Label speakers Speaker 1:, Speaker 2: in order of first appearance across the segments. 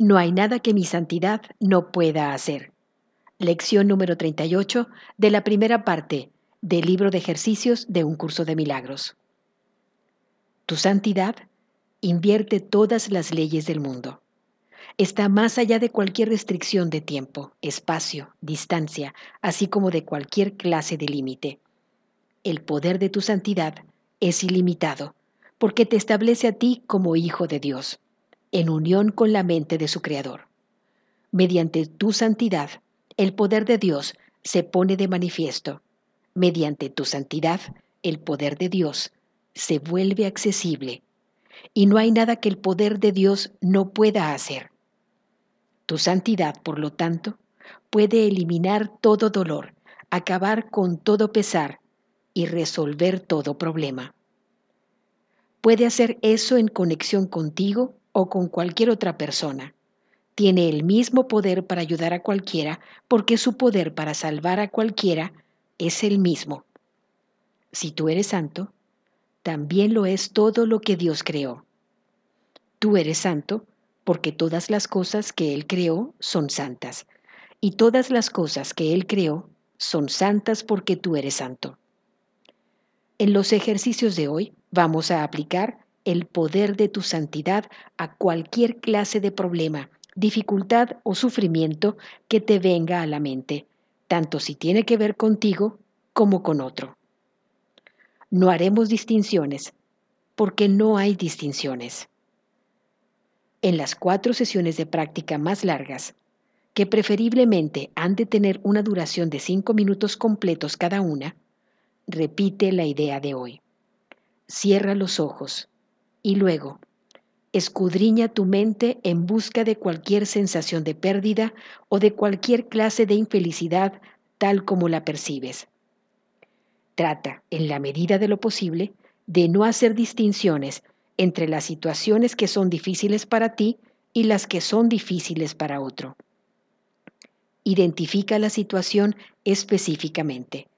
Speaker 1: No hay nada que mi santidad no pueda hacer. Lección número 38 de la primera parte del libro de ejercicios de un curso de milagros. Tu santidad invierte todas las leyes del mundo. Está más allá de cualquier restricción de tiempo, espacio, distancia, así como de cualquier clase de límite. El poder de tu santidad es ilimitado, porque te establece a ti como hijo de Dios en unión con la mente de su Creador. Mediante tu santidad, el poder de Dios se pone de manifiesto. Mediante tu santidad, el poder de Dios se vuelve accesible. Y no hay nada que el poder de Dios no pueda hacer. Tu santidad, por lo tanto, puede eliminar todo dolor, acabar con todo pesar y resolver todo problema. Puede hacer eso en conexión contigo o con cualquier otra persona. Tiene el mismo poder para ayudar a cualquiera porque su poder para salvar a cualquiera es el mismo. Si tú eres santo, también lo es todo lo que Dios creó. Tú eres santo porque todas las cosas que Él creó son santas, y todas las cosas que Él creó son santas porque tú eres santo. En los ejercicios de hoy vamos a aplicar el poder de tu santidad a cualquier clase de problema, dificultad o sufrimiento que te venga a la mente, tanto si tiene que ver contigo como con otro. No haremos distinciones, porque no hay distinciones. En las cuatro sesiones de práctica más largas, que preferiblemente han de tener una duración de cinco minutos completos cada una, repite la idea de hoy. Cierra los ojos y luego, escudriña tu mente en busca de cualquier sensación de pérdida o de cualquier clase de infelicidad tal como la percibes. Trata, en la medida de lo posible, de no hacer distinciones entre las situaciones que son difíciles para ti y las que son difíciles para otro. Identifica la situación específicamente,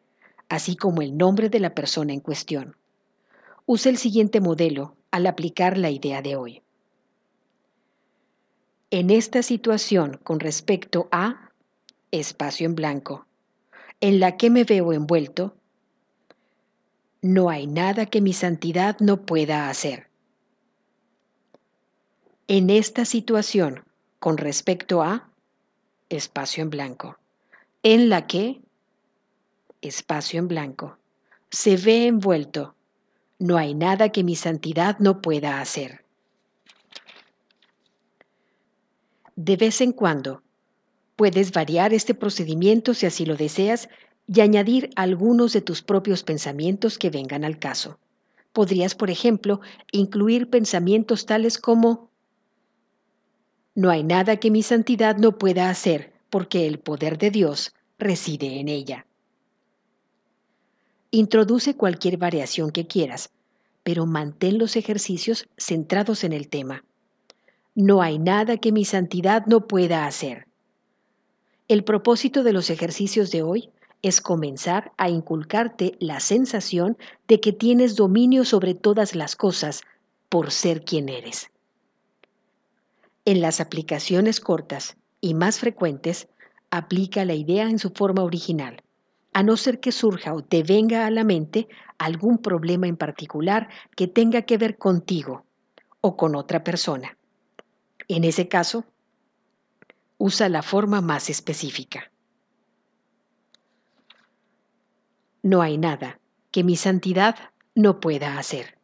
Speaker 1: así como el nombre de la persona en cuestión. Usa el siguiente modelo al aplicar la idea de hoy. En esta situación con respecto a espacio en blanco, en la que me veo envuelto, no hay nada que mi santidad no pueda hacer. En esta situación con respecto a espacio en blanco, en la que espacio en blanco se ve envuelto no hay nada que mi santidad no pueda hacer. De vez en cuando, puedes variar este procedimiento si así lo deseas y añadir algunos de tus propios pensamientos que vengan al caso. Podrías, por ejemplo, incluir pensamientos tales como No hay nada que mi santidad no pueda hacer porque el poder de Dios reside en ella. Introduce cualquier variación que quieras, pero mantén los ejercicios centrados en el tema. No hay nada que mi santidad no pueda hacer. El propósito de los ejercicios de hoy es comenzar a inculcarte la sensación de que tienes dominio sobre todas las cosas por ser quien eres. En las aplicaciones cortas y más frecuentes, aplica la idea en su forma original a no ser que surja o te venga a la mente algún problema en particular que tenga que ver contigo o con otra persona. En ese caso, usa la forma más específica. No hay nada que mi santidad no pueda hacer.